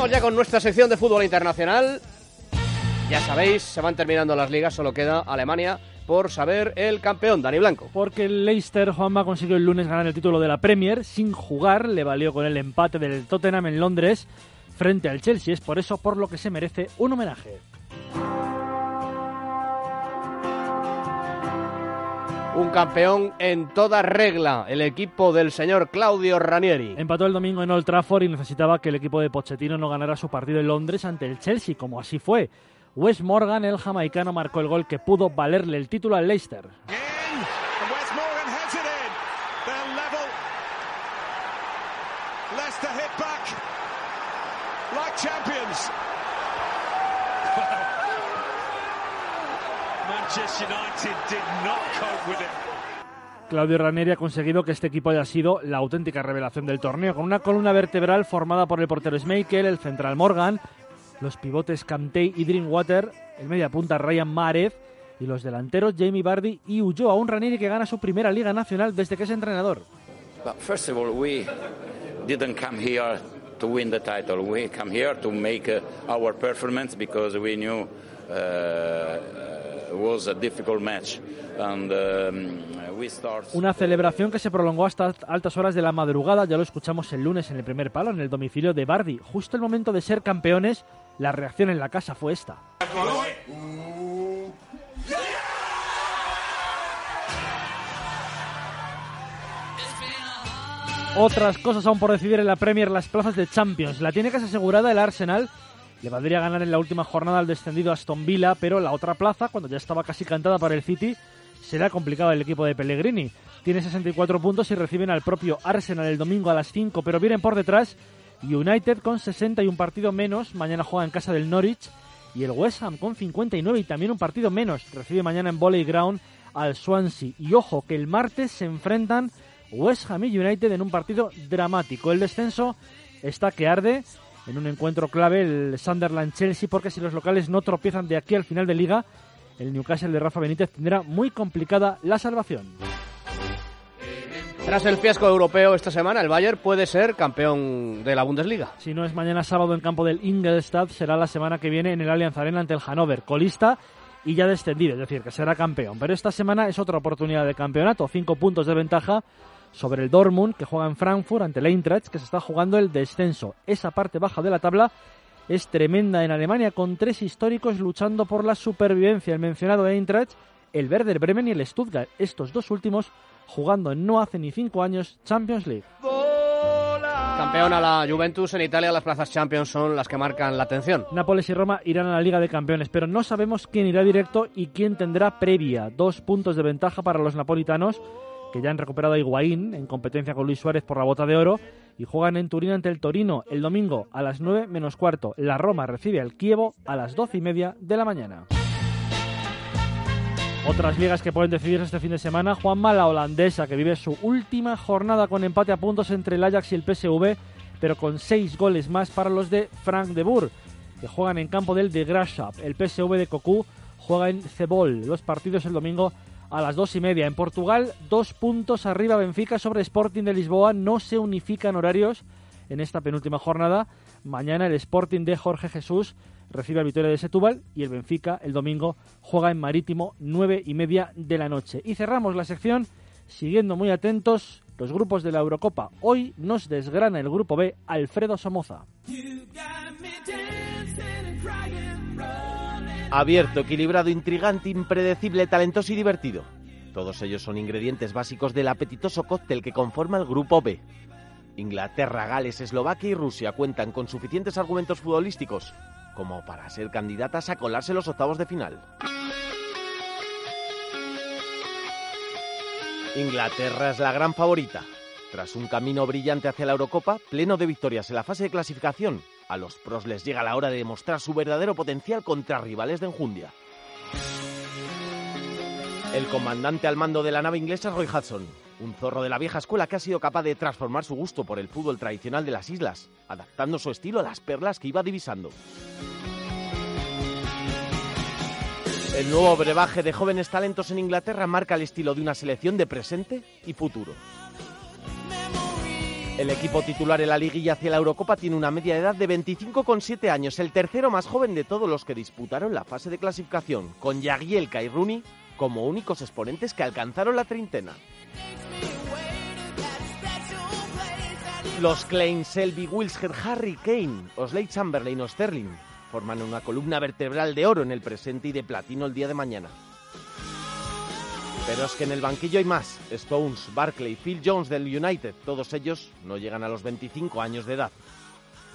Vamos ya con nuestra sección de fútbol internacional. Ya sabéis, se van terminando las ligas, solo queda Alemania por saber el campeón, Dani Blanco. Porque el Leicester, Juanma, consiguió el lunes ganar el título de la Premier sin jugar, le valió con el empate del Tottenham en Londres frente al Chelsea. Es por eso por lo que se merece un homenaje. Un campeón en toda regla, el equipo del señor Claudio Ranieri. Empató el domingo en Old Trafford y necesitaba que el equipo de Pochettino no ganara su partido en Londres ante el Chelsea, como así fue. Wes Morgan, el jamaicano, marcó el gol que pudo valerle el título al Leicester. Claudio Ranieri ha conseguido que este equipo haya sido la auténtica revelación del torneo, con una columna vertebral formada por el portero Schmeichel, el central Morgan, los pivotes Camtey y Drinkwater, el media punta Ryan Mahrez y los delanteros Jamie Vardy y Ulloa, un Ranieri que gana su primera Liga Nacional desde que es entrenador. first of all, we didn't come here to win the title. We come here to make uh, our performance because we knew uh, um, Una celebración que se prolongó hasta altas horas de la madrugada, ya lo escuchamos el lunes en el primer palo, en el domicilio de Bardi. Justo el momento de ser campeones, la reacción en la casa fue esta. Otras cosas aún por decidir en la Premier, las plazas de Champions. La tiene casi asegurada el Arsenal. Le valdría ganar en la última jornada al descendido Aston Villa, pero la otra plaza, cuando ya estaba casi cantada para el City, será complicado el equipo de Pellegrini. Tiene 64 puntos y reciben al propio Arsenal el domingo a las 5, pero vienen por detrás United con 60 y un partido menos. Mañana juega en casa del Norwich. Y el West Ham con 59 y también un partido menos. Recibe mañana en Volley Ground al Swansea. Y ojo que el martes se enfrentan West Ham y United en un partido dramático. El descenso está que arde en un encuentro clave el Sunderland-Chelsea porque si los locales no tropiezan de aquí al final de liga el Newcastle de Rafa Benítez tendrá muy complicada la salvación. Tras el fiasco europeo esta semana, el Bayern puede ser campeón de la Bundesliga. Si no es mañana sábado en campo del Ingolstadt, será la semana que viene en el Allianz Arena ante el Hannover, colista y ya descendido, es decir, que será campeón. Pero esta semana es otra oportunidad de campeonato, cinco puntos de ventaja sobre el Dortmund, que juega en Frankfurt ante el Eintracht, que se está jugando el descenso. Esa parte baja de la tabla es tremenda en Alemania, con tres históricos luchando por la supervivencia. El mencionado Eintracht, el Werder Bremen y el Stuttgart. Estos dos últimos jugando en no hace ni cinco años Champions League. Campeona la Juventus en Italia, las plazas Champions son las que marcan la atención. Nápoles y Roma irán a la Liga de Campeones, pero no sabemos quién irá directo y quién tendrá previa. Dos puntos de ventaja para los napolitanos que ya han recuperado a Higuaín en competencia con Luis Suárez por la bota de oro y juegan en Turín ante el Torino el domingo a las 9 menos cuarto. La Roma recibe al Kievo a las 12 y media de la mañana. Otras ligas que pueden decidirse este fin de semana, Juanma, la holandesa, que vive su última jornada con empate a puntos entre el Ajax y el PSV, pero con seis goles más para los de Frank de Boer, que juegan en campo del de Graafschap. El PSV de Cocu juega en Cebol. Los partidos el domingo a las dos y media. En Portugal, dos puntos arriba Benfica sobre Sporting de Lisboa. No se unifican horarios en esta penúltima jornada. Mañana el Sporting de Jorge Jesús recibe a Vitoria de Setúbal y el Benfica el domingo juega en Marítimo nueve y media de la noche. Y cerramos la sección siguiendo muy atentos los grupos de la Eurocopa. Hoy nos desgrana el grupo B Alfredo Somoza. Abierto, equilibrado, intrigante, impredecible, talentoso y divertido. Todos ellos son ingredientes básicos del apetitoso cóctel que conforma el Grupo B. Inglaterra, Gales, Eslovaquia y Rusia cuentan con suficientes argumentos futbolísticos como para ser candidatas a colarse los octavos de final. Inglaterra es la gran favorita. Tras un camino brillante hacia la Eurocopa, pleno de victorias en la fase de clasificación, a los pros les llega la hora de demostrar su verdadero potencial contra rivales de enjundia. El comandante al mando de la nave inglesa es Roy Hudson, un zorro de la vieja escuela que ha sido capaz de transformar su gusto por el fútbol tradicional de las islas, adaptando su estilo a las perlas que iba divisando. El nuevo brebaje de jóvenes talentos en Inglaterra marca el estilo de una selección de presente y futuro. El equipo titular en la liguilla hacia la Eurocopa tiene una media edad de 25,7 años, el tercero más joven de todos los que disputaron la fase de clasificación, con Jagielka y Rooney como únicos exponentes que alcanzaron la treintena. Los Klein, Selby, Wilsker, Harry Kane, Osley Chamberlain o Sterling forman una columna vertebral de oro en el presente y de platino el día de mañana. Pero es que en el banquillo hay más. Stones, Barclay, Phil Jones del United, todos ellos no llegan a los 25 años de edad.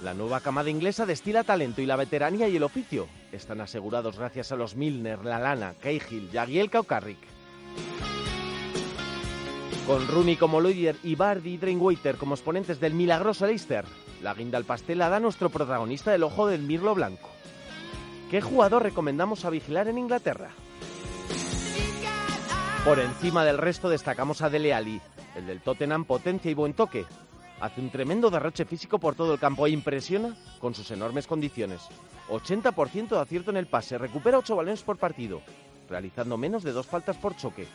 La nueva camada inglesa destila talento y la veteranía y el oficio están asegurados gracias a los Milner, Lalana, Cahill, Jagielka o Carrick. Con Rooney como líder y Bardi y Drainwaiter como exponentes del milagroso Leicester, la guinda al pastel la da nuestro protagonista del ojo del mirlo blanco. ¿Qué jugador recomendamos a vigilar en Inglaterra? Por encima del resto destacamos a Dele Alli, el del Tottenham potencia y buen toque. Hace un tremendo derroche físico por todo el campo e impresiona con sus enormes condiciones. 80% de acierto en el pase, recupera 8 balones por partido, realizando menos de dos faltas por choque.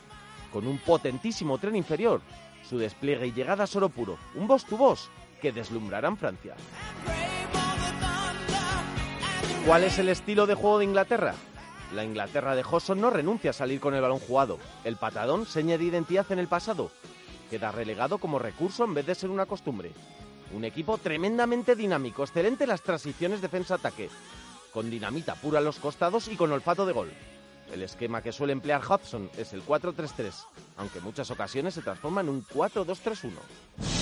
Con un potentísimo tren inferior, su despliegue y llegada a oro puro, un boss to boss que deslumbrarán Francia. ¿Cuál es el estilo de juego de Inglaterra? La Inglaterra de Hodgson no renuncia a salir con el balón jugado. El patadón, seña de identidad en el pasado, queda relegado como recurso en vez de ser una costumbre. Un equipo tremendamente dinámico, excelente en las transiciones defensa-ataque, con dinamita pura a los costados y con olfato de gol. El esquema que suele emplear Hudson es el 4-3-3, aunque en muchas ocasiones se transforma en un 4-2-3-1.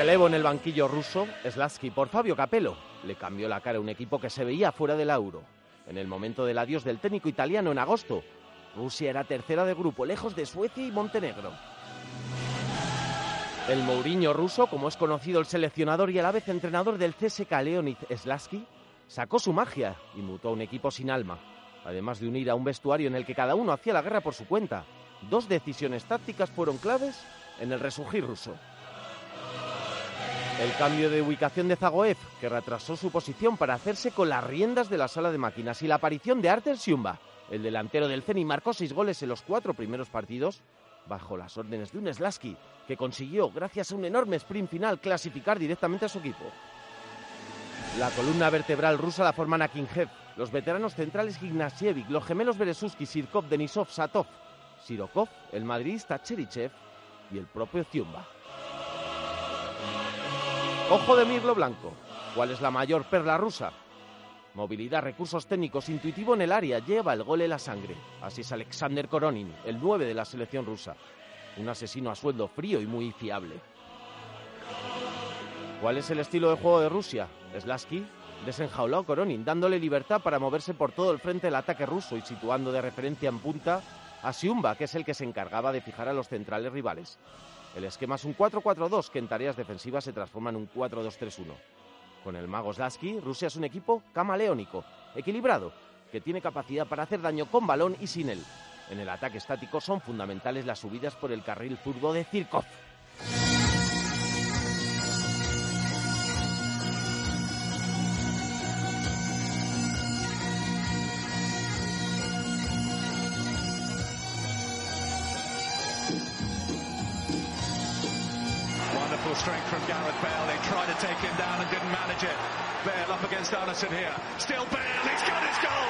Relevo en el banquillo ruso, Slatsky por Fabio Capello, le cambió la cara a un equipo que se veía fuera del euro. En el momento del adiós del técnico italiano en agosto, Rusia era tercera de grupo, lejos de Suecia y Montenegro. El Mourinho ruso, como es conocido el seleccionador y a la vez entrenador del CSK Leonid Slatsky, sacó su magia y mutó a un equipo sin alma, además de unir a un vestuario en el que cada uno hacía la guerra por su cuenta. Dos decisiones tácticas fueron claves en el resurgir ruso. El cambio de ubicación de Zagoev, que retrasó su posición para hacerse con las riendas de la sala de máquinas, y la aparición de Arter Siumba, el delantero del Ceni, marcó seis goles en los cuatro primeros partidos, bajo las órdenes de un Slaski, que consiguió, gracias a un enorme sprint final, clasificar directamente a su equipo. La columna vertebral rusa la forman Akinjev, los veteranos centrales Ignasievic, los gemelos Beresuski, Sirkov, Denisov, Satov, Sirokov, el madridista Cherichev y el propio Ziumba. Ojo de mirlo blanco. ¿Cuál es la mayor perla rusa? Movilidad, recursos técnicos, intuitivo en el área, lleva el gol en la sangre. Así es Alexander Koronin, el 9 de la selección rusa. Un asesino a sueldo frío y muy fiable. ¿Cuál es el estilo de juego de Rusia? Slaski desenjauló a Koronin, dándole libertad para moverse por todo el frente del ataque ruso y situando de referencia en punta a Siumba, que es el que se encargaba de fijar a los centrales rivales. El esquema es un 4-4-2 que en tareas defensivas se transforma en un 4-2-3-1. Con el mago Slasky, Rusia es un equipo camaleónico, equilibrado, que tiene capacidad para hacer daño con balón y sin él. En el ataque estático son fundamentales las subidas por el carril zurdo de Zirkov. Down and didn't manage it. Bale up against here. Still Bale. He's got his goal.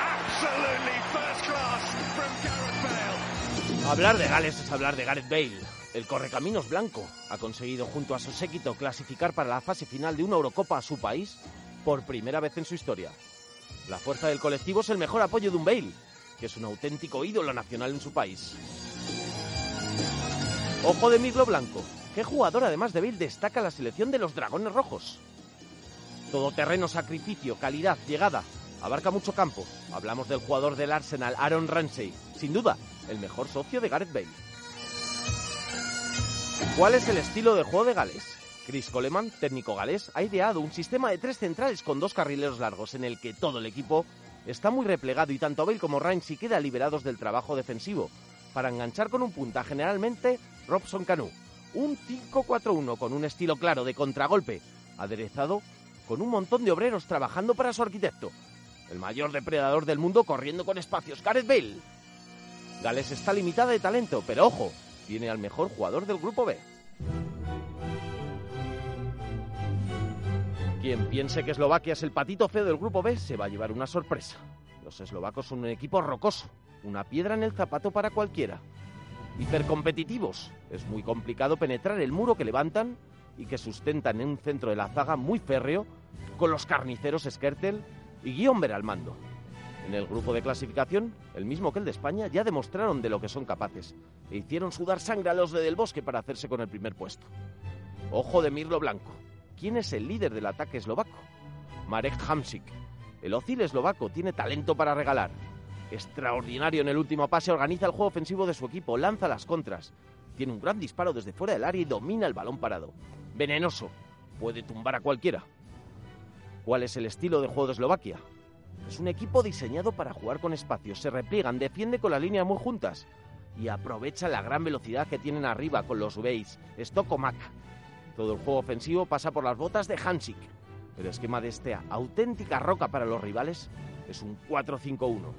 Absolutely first class from Gareth Bale. Hablar de Gales es hablar de Gareth Bale. El correcaminos blanco ha conseguido junto a su séquito clasificar para la fase final de una Eurocopa a su país por primera vez en su historia. La fuerza del colectivo es el mejor apoyo de un Bale, que es un auténtico ídolo nacional en su país. Ojo de Mirlo Blanco. ¿Qué jugador, además de Bale, destaca la selección de los Dragones Rojos? Todoterreno, sacrificio, calidad, llegada. Abarca mucho campo. Hablamos del jugador del Arsenal, Aaron Ramsey. Sin duda, el mejor socio de Gareth Bale. ¿Cuál es el estilo de juego de Gales? Chris Coleman, técnico galés, ha ideado un sistema de tres centrales con dos carrileros largos en el que todo el equipo está muy replegado y tanto Bale como Ramsey quedan liberados del trabajo defensivo para enganchar con un punta generalmente Robson Canu. Un 5-4-1 con un estilo claro de contragolpe, aderezado con un montón de obreros trabajando para su arquitecto. El mayor depredador del mundo corriendo con espacios, Gareth Bale. Gales está limitada de talento, pero ojo, tiene al mejor jugador del grupo B. Quien piense que Eslovaquia es el patito feo del grupo B se va a llevar una sorpresa. Los eslovacos son un equipo rocoso, una piedra en el zapato para cualquiera. Hipercompetitivos. Es muy complicado penetrar el muro que levantan y que sustentan en un centro de la zaga muy férreo con los carniceros Skertel y Guillaume al mando. En el grupo de clasificación, el mismo que el de España, ya demostraron de lo que son capaces e hicieron sudar sangre a los de Del Bosque para hacerse con el primer puesto. Ojo de Mirlo Blanco. ¿Quién es el líder del ataque eslovaco? Marek Hamsik. El Ocil eslovaco tiene talento para regalar. Extraordinario en el último pase, organiza el juego ofensivo de su equipo, lanza las contras. Tiene un gran disparo desde fuera del área y domina el balón parado. Venenoso. Puede tumbar a cualquiera. ¿Cuál es el estilo de juego de Eslovaquia? Es un equipo diseñado para jugar con espacios, se repliegan, defiende con las líneas muy juntas y aprovecha la gran velocidad que tienen arriba con los Beis, Stokomak. Todo el juego ofensivo pasa por las botas de Hansik. El esquema de esta auténtica roca para los rivales es un 4-5-1.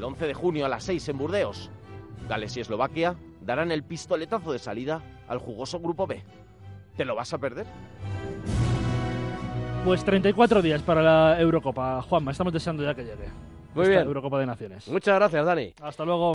El 11 de junio a las 6 en Burdeos, Gales y Eslovaquia darán el pistoletazo de salida al jugoso grupo B. ¿Te lo vas a perder? Pues 34 días para la Eurocopa. Juanma, estamos deseando ya que llegue. Muy esta bien. Eurocopa de Naciones. Muchas gracias, Dani. Hasta luego.